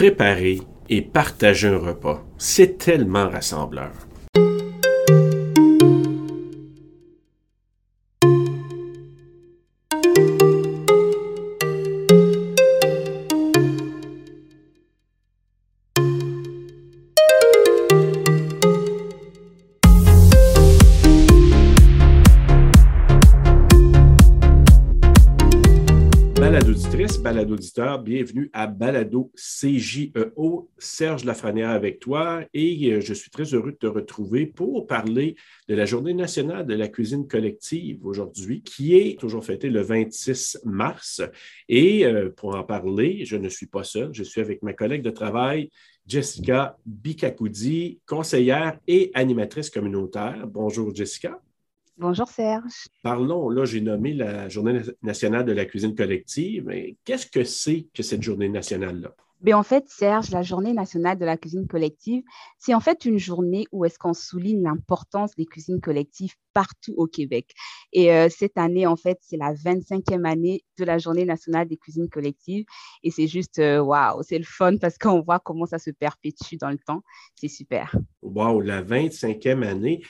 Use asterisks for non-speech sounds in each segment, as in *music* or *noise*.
préparer et partager un repas. C'est tellement rassembleur. Bienvenue à Balado CJEO. Serge Lafrenière avec toi et euh, je suis très heureux de te retrouver pour parler de la Journée nationale de la cuisine collective aujourd'hui, qui est toujours fêtée le 26 mars. Et euh, pour en parler, je ne suis pas seul, je suis avec ma collègue de travail, Jessica Bikakoudi, conseillère et animatrice communautaire. Bonjour Jessica. Bonjour Serge. Parlons, là, j'ai nommé la Journée nationale de la cuisine collective. Qu'est-ce que c'est que cette journée nationale-là? Mais en fait, Serge, la journée nationale de la cuisine collective, c'est en fait une journée où est-ce qu'on souligne l'importance des cuisines collectives partout au Québec. Et euh, cette année, en fait, c'est la 25e année de la journée nationale des cuisines collectives. Et c'est juste, euh, waouh, c'est le fun parce qu'on voit comment ça se perpétue dans le temps. C'est super. Waouh, la 25e année.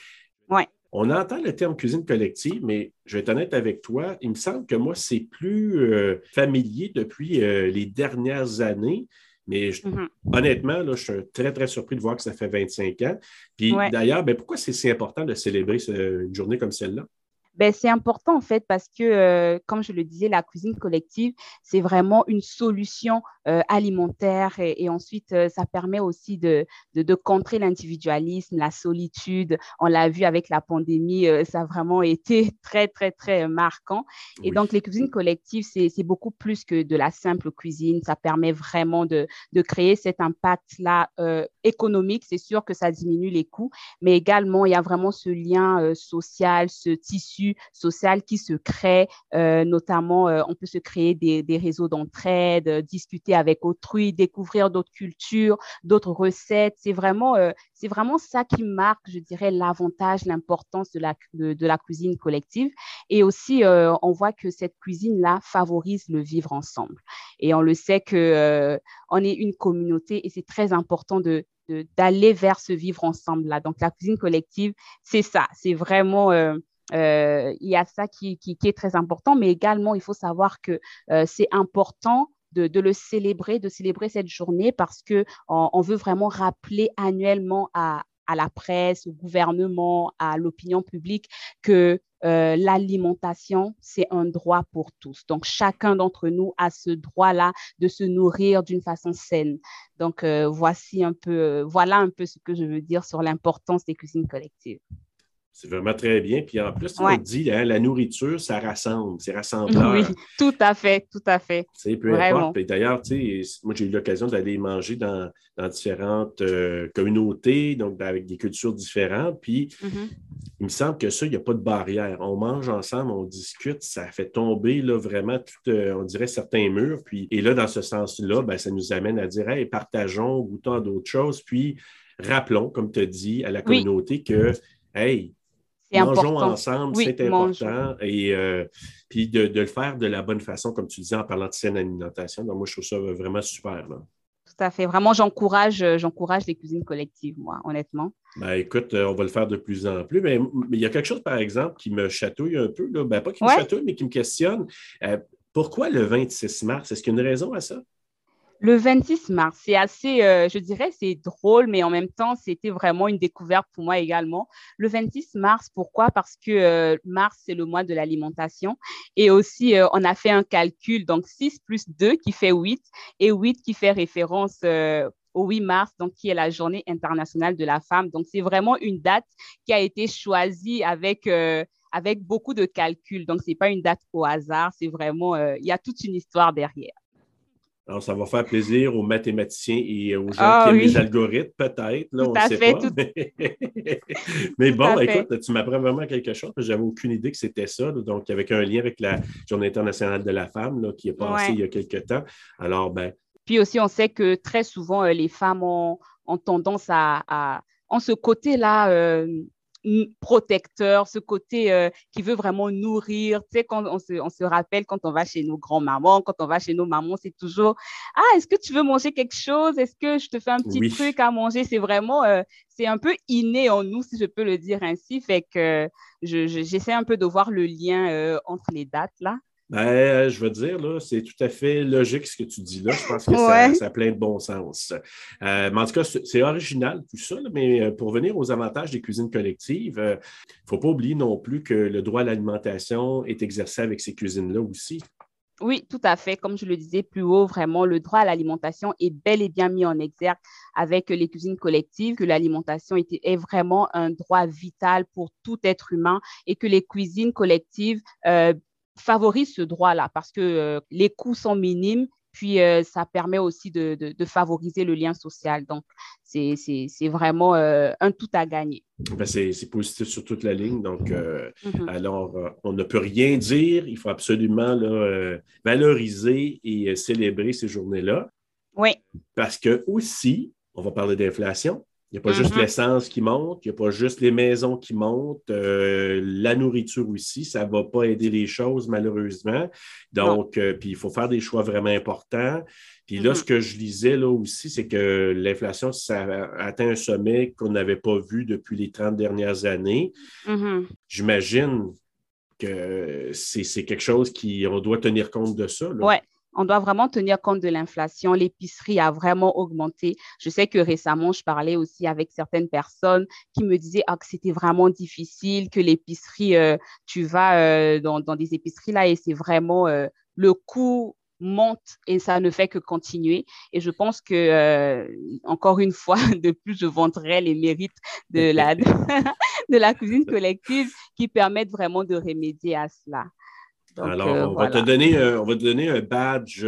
Ouais. On entend le terme cuisine collective, mais je vais être honnête avec toi, il me semble que moi, c'est plus euh, familier depuis euh, les dernières années. Mais mm-hmm. honnêtement, là, je suis très, très surpris de voir que ça fait 25 ans. Puis d'ailleurs, ben, pourquoi c'est si important de célébrer une journée comme celle-là? Ben, c'est important en fait parce que, euh, comme je le disais, la cuisine collective, c'est vraiment une solution euh, alimentaire et, ensuite, euh, ça permet aussi de, de, contrer l'individualisme, la solitude. On l'a vu avec la pandémie, ça a vraiment *laughs* été très, très, très marquant. Et donc, les cuisines collectives, c'est beaucoup plus que de la simple cuisine. Ça permet vraiment de, de créer cet impact-là économique. C'est sûr que ça diminue les coûts, mais également, il y a vraiment ce lien social, ce tissu social qui se crée, euh, notamment euh, on peut se créer des, réseaux d'entraide, euh, discuter avec autrui, découvrir d'autres cultures, d'autres recettes. C'est vraiment, c'est vraiment ça qui marque, je dirais, l'avantage, l'importance de la, de, la cuisine collective. Et aussi, on voit que cette cuisine-là favorise le vivre ensemble. Et on le sait que on est une communauté et c'est très important de, d'aller vers ce vivre ensemble là. Donc la cuisine collective, c'est ça, c'est vraiment euh, il y a ça qui, est très important, mais également, il faut savoir que euh, c'est important de, le célébrer, de célébrer cette journée parce qu'on on veut vraiment rappeler annuellement à, la presse, au gouvernement, à l'opinion publique que euh, l'alimentation, c'est un droit pour tous. Donc, chacun d'entre nous a ce droit-là de se nourrir d'une façon saine. Donc, voici un peu, voilà un peu ce que je veux dire sur l'importance des cuisines collectives. C'est vraiment très bien. Puis en plus, on dit, hein, la nourriture, ça rassemble, c'est rassembleur. Oui, tout à fait, tout à fait. C'est peu importe. d'ailleurs, moi, j'ai eu l'occasion d'aller manger dans, différentes euh, communautés, donc avec des cultures différentes. Puis mm-hmm. il me semble que ça, il n'y a pas de barrière. On mange ensemble, on discute, ça fait tomber là, vraiment, tout, euh, on dirait, certains murs. Puis, et là, dans ce sens-là, ben, ça nous amène à dire, hey, partageons, goûtons d'autres choses. Puis rappelons, comme tu as dit, à la communauté que, hey, Mangeons ensemble, c'est important. Et euh, puis de, le faire de la bonne façon, comme tu disais, en parlant de saine alimentation. Donc, moi, je trouve ça vraiment super. Tout à fait. Vraiment, j'encourage, euh, j'encourage les cuisines collectives, moi, honnêtement. Ben, écoute, euh, on va le faire de plus en plus. Mais, il y a quelque chose, par exemple, qui me chatouille un peu. Là. Ben, pas qui me chatouille, mais qui me questionne. pourquoi le 26 mars? Est-ce qu'il y a une raison à ça? Le 26 mars, c'est assez, euh, je dirais, c'est drôle, mais en même temps, c'était vraiment une découverte pour moi également. Le 26 mars, pourquoi? Parce que euh, mars, c'est le mois de l'alimentation. Et aussi, euh, on a fait un calcul, donc 6 plus 2 qui fait 8, et 8 qui fait référence au 8 mars, donc qui est la journée internationale de la femme. Donc, c'est vraiment une date qui a été choisie avec avec beaucoup de calculs. Donc, ce n'est pas une date au hasard, c'est vraiment, il y a toute une histoire derrière. Alors, ça va faire plaisir aux mathématiciens et aux gens ah qui aiment les algorithmes, peut-être. Là, on ne sait pas. Mais, *laughs* bon, écoute, tu m'apprends vraiment quelque chose. J'avais aucune idée que c'était ça. Donc, avec un lien avec la Journée internationale de la femme qui est passée il y a quelques temps. Alors, ben. Puis aussi, on sait que très souvent, euh, les femmes ont, tendance à, à, en ce côté-là, euh, protecteur, ce côté euh, qui veut vraiment nourrir. Tu sais, quand on se, on se rappelle quand on va chez nos grands-mamans, quand on va chez nos mamans, c'est toujours Ah, est-ce que tu veux manger quelque chose? Est-ce que je te fais un petit truc à manger? C'est vraiment, euh, c'est un peu inné en nous, si je peux le dire ainsi. Fait que j'essaie un peu de voir le lien euh, entre les dates là. Ben, je veux dire, là, c'est tout à fait logique ce que tu dis là. Je pense que ça, ça, a plein de bon sens. Euh, mais en tout cas, c'est original tout ça, mais euh, pour venir aux avantages des cuisines collectives, il ne faut pas oublier non plus que le droit à l'alimentation est exercé avec ces cuisines-là aussi. Oui, tout à fait. Comme je le disais plus haut, vraiment, le droit à l'alimentation est bel et bien mis en exergue avec les cuisines collectives, que l'alimentation est, vraiment un droit vital pour tout être humain et que les cuisines collectives euh, favorisent ce droit-là parce que euh, les coûts sont minimes puis euh, ça permet aussi de, favoriser le lien social. Donc, c'est vraiment un tout à gagner. Ben, c'est positif sur toute la ligne. Donc, mm-hmm. alors, on ne peut rien dire. Il faut absolument valoriser et célébrer ces journées-là. Oui. Parce que aussi, on va parler d'inflation. Il n'y a pas juste mm-hmm. l'essence qui monte, il n'y a pas juste les maisons qui montent, euh, la nourriture aussi, ça ne va pas aider les choses malheureusement. Donc, euh, puis il faut faire des choix vraiment importants. Puis là, ce mm-hmm. que je lisais là aussi, c'est que l'inflation, ça a atteint un sommet qu'on n'avait pas vu depuis les 30 dernières années. Mm-hmm. J'imagine que c'est quelque chose qui, on doit tenir compte de ça. Oui, on doit vraiment tenir compte de l'inflation. L'épicerie a vraiment augmenté. Je sais que récemment, je parlais aussi avec certaines personnes qui me disaient ah, que c'était vraiment difficile, que l'épicerie, euh, tu vas euh, dans, des épiceries là et c'est vraiment euh, le coût monte et ça ne fait que continuer. Et je pense que, encore une fois, *laughs* de plus, je vanterai les mérites de la, *laughs* de la cuisine collective qui permettent vraiment de remédier à cela. Alors, euh, on, va te donner, on va te donner un badge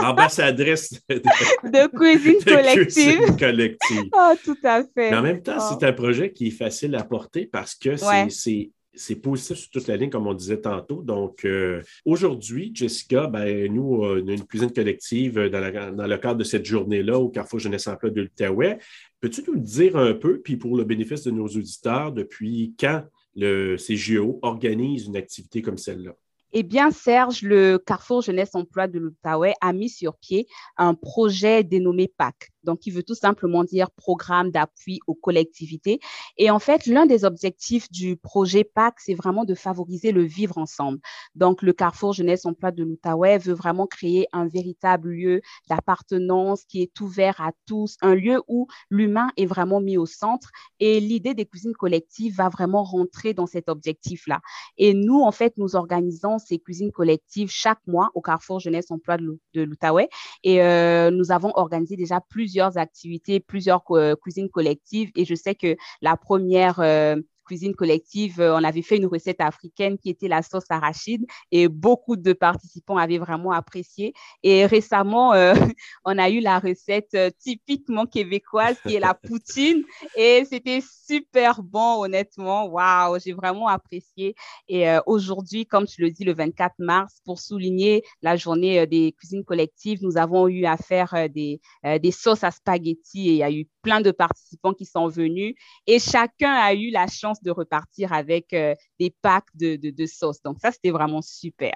d'ambassadrice *laughs* de, cuisine collective. collective. oh, tout à fait. Mais en même temps, c'est oh. un projet qui est facile à porter parce que c'est positif sur toute la ligne, comme on disait tantôt. Donc, euh, aujourd'hui, Jessica, ben, nous, on a une cuisine collective dans, dans le cadre de cette journée-là au Carrefour Jeunesse Emploi de l'Outaouais. Peux-tu nous dire un peu, puis pour le bénéfice de nos auditeurs, depuis quand le CGO organise une activité comme celle-là? Eh bien, Serge, le Carrefour Jeunesse Emploi de l'Outaouais a mis sur pied un projet dénommé PAC, donc qui veut tout simplement dire Programme d'appui aux collectivités. Et en fait, l'un des objectifs du projet PAC, c'est vraiment de favoriser le vivre ensemble. Donc, le Carrefour Jeunesse Emploi de l'Outaouais veut vraiment créer un véritable lieu d'appartenance qui est ouvert à tous, un lieu où l'humain est vraiment mis au centre. Et l'idée des cuisines collectives va vraiment rentrer dans cet objectif-là. Et nous, en fait, nous organisons ces cuisines collectives chaque mois au Carrefour Jeunesse Emploi de l'Outaouais. Et euh, nous avons organisé déjà plusieurs activités, plusieurs euh, cuisines collectives. Et je sais que la première euh, cuisine collective, euh, on avait fait une recette africaine qui était la sauce arachide et beaucoup de participants avaient vraiment apprécié. Et récemment, euh, *laughs* on a eu la recette euh, typiquement québécoise qui est la *laughs* poutine et c'était super bon, honnêtement. Waouh, j'ai vraiment apprécié. Et aujourd'hui, comme tu le dis, le 24 mars, pour souligner la journée des cuisines collectives, nous avons eu à faire des, des sauces à spaghetti et il y a eu plein de participants qui sont venus et chacun a eu la chance de repartir avec euh, des packs de, de, sauce. Donc, ça, c'était vraiment super.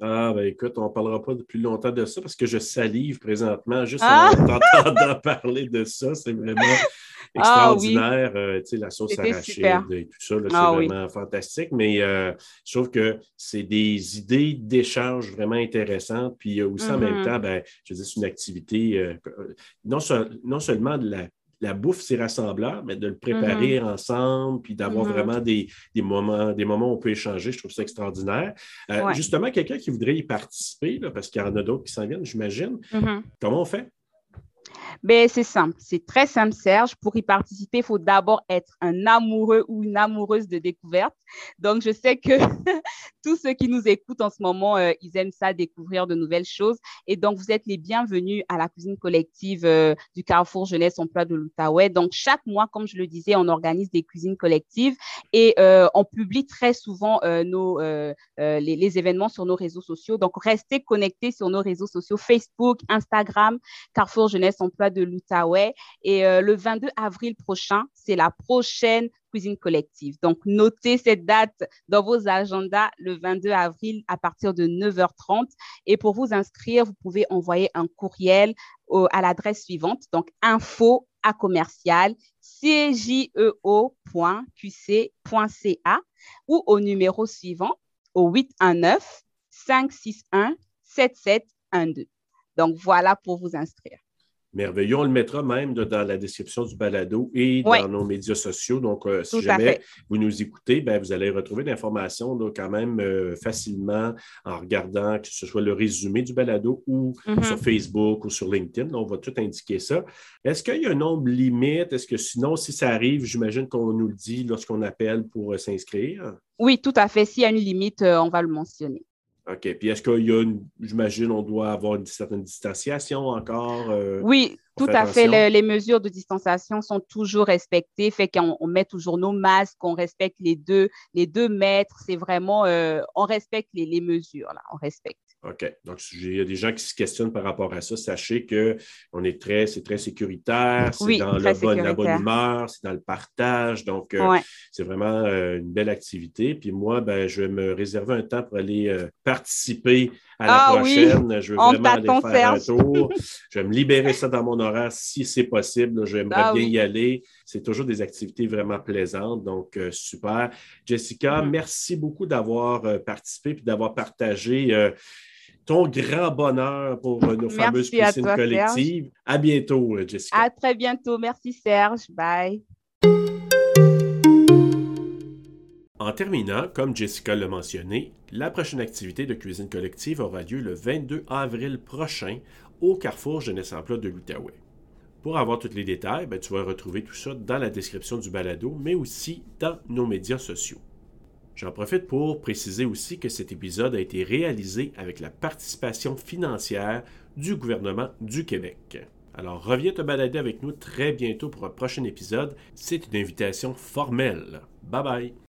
Ah, ben écoute, on ne parlera pas depuis longtemps de ça parce que je salive présentement juste ah! en entendant *laughs* parler de ça. C'est vraiment ah extraordinaire. Euh, tu sais, la sauce arachide et tout ça, c'est ah vraiment fantastique. Mais euh, je trouve que c'est des idées d'échange vraiment intéressantes. Puis aussi en même mm-hmm. temps, ben, je veux dire, c'est une activité non, non seulement de la la bouffe, c'est rassembleur, mais de le préparer mm-hmm. ensemble, puis d'avoir mm-hmm. vraiment des, moments, des moments où on peut échanger, je trouve ça extraordinaire. Euh, justement, quelqu'un qui voudrait y participer, parce qu'il y en a d'autres qui s'en viennent, j'imagine, mm-hmm. comment on fait? Ben, c'est simple, c'est très simple, Serge. Pour y participer, il faut d'abord être un amoureux ou une amoureuse de découverte. Donc, je sais que *laughs* tous ceux qui nous écoutent en ce moment, euh, ils aiment ça, découvrir de nouvelles choses. Et donc, vous êtes les bienvenus à la cuisine collective euh, du Carrefour Jeunesse Emploi de l'Outaouais. Donc, chaque mois, comme je le disais, on organise des cuisines collectives et euh, on publie très souvent nos, les, les événements sur nos réseaux sociaux. Donc, restez connectés sur nos réseaux sociaux Facebook, Instagram, Carrefour Jeunesse Emploi de l'Outaouais. Et euh, le 22 avril prochain, c'est la prochaine cuisine collective. Donc, notez cette date dans vos agendas le 22 avril à partir de 9h30. Et pour vous inscrire, vous pouvez envoyer un courriel à l'adresse suivante, donc info à commercial cjeo.qc.ca ou au numéro suivant au 819 561 7712. Donc voilà pour vous inscrire. Merveilleux. On le mettra même dans la description du balado et dans nos médias sociaux. Donc, euh, si jamais vous nous écoutez, ben, vous allez retrouver l'information quand même euh, facilement en regardant que ce soit le résumé du balado ou mm-hmm. sur Facebook ou sur LinkedIn. on va tout indiquer ça. Est-ce qu'il y a un nombre limite? Est-ce que sinon, si ça arrive, j'imagine qu'on nous le dit lorsqu'on appelle pour euh, s'inscrire? Oui, tout à fait. S'il y a une limite, on va le mentionner. OK. Puis est-ce qu'il y a une, j'imagine, on doit avoir une certaine distanciation encore? Euh, oui, tout à fait. les mesures de distanciation sont toujours respectées. Fait qu'on on met toujours nos masques, on respecte les deux, les deux mètres. C'est vraiment, euh, on respecte les, les mesures, là. On respecte. OK. Donc, il y a des gens qui se questionnent par rapport à ça. Sachez que on est très, c'est très sécuritaire, c'est dans la bonne humeur, c'est dans le partage. Donc, euh, c'est vraiment euh, une belle activité. Puis moi, ben, je vais me réserver un temps pour aller euh, participer à la ah prochaine. Je veux vraiment aller faire un tour. je vais me libérer ça dans mon horaire si c'est possible. J'aimerais ah bien y aller. C'est toujours des activités vraiment plaisantes. Donc, super. Jessica, mm-hmm. merci beaucoup d'avoir participé et d'avoir partagé ton grand bonheur pour euh, nos fameuses piscines collectives. À bientôt, euh, Jessica. À très bientôt. Merci, Serge. Bye. En terminant, comme Jessica l'a mentionné, la prochaine activité de cuisine collective aura lieu le 22 avril prochain au Carrefour Jeunesse Emploi de l'Outaouais. Pour avoir tous les détails, ben, tu vas retrouver tout ça dans la description du balado, mais aussi dans nos médias sociaux. J'en profite pour préciser aussi que cet épisode a été réalisé avec la participation financière du gouvernement du Québec. Alors reviens te balader avec nous très bientôt pour un prochain épisode. C'est une invitation formelle. Bye bye.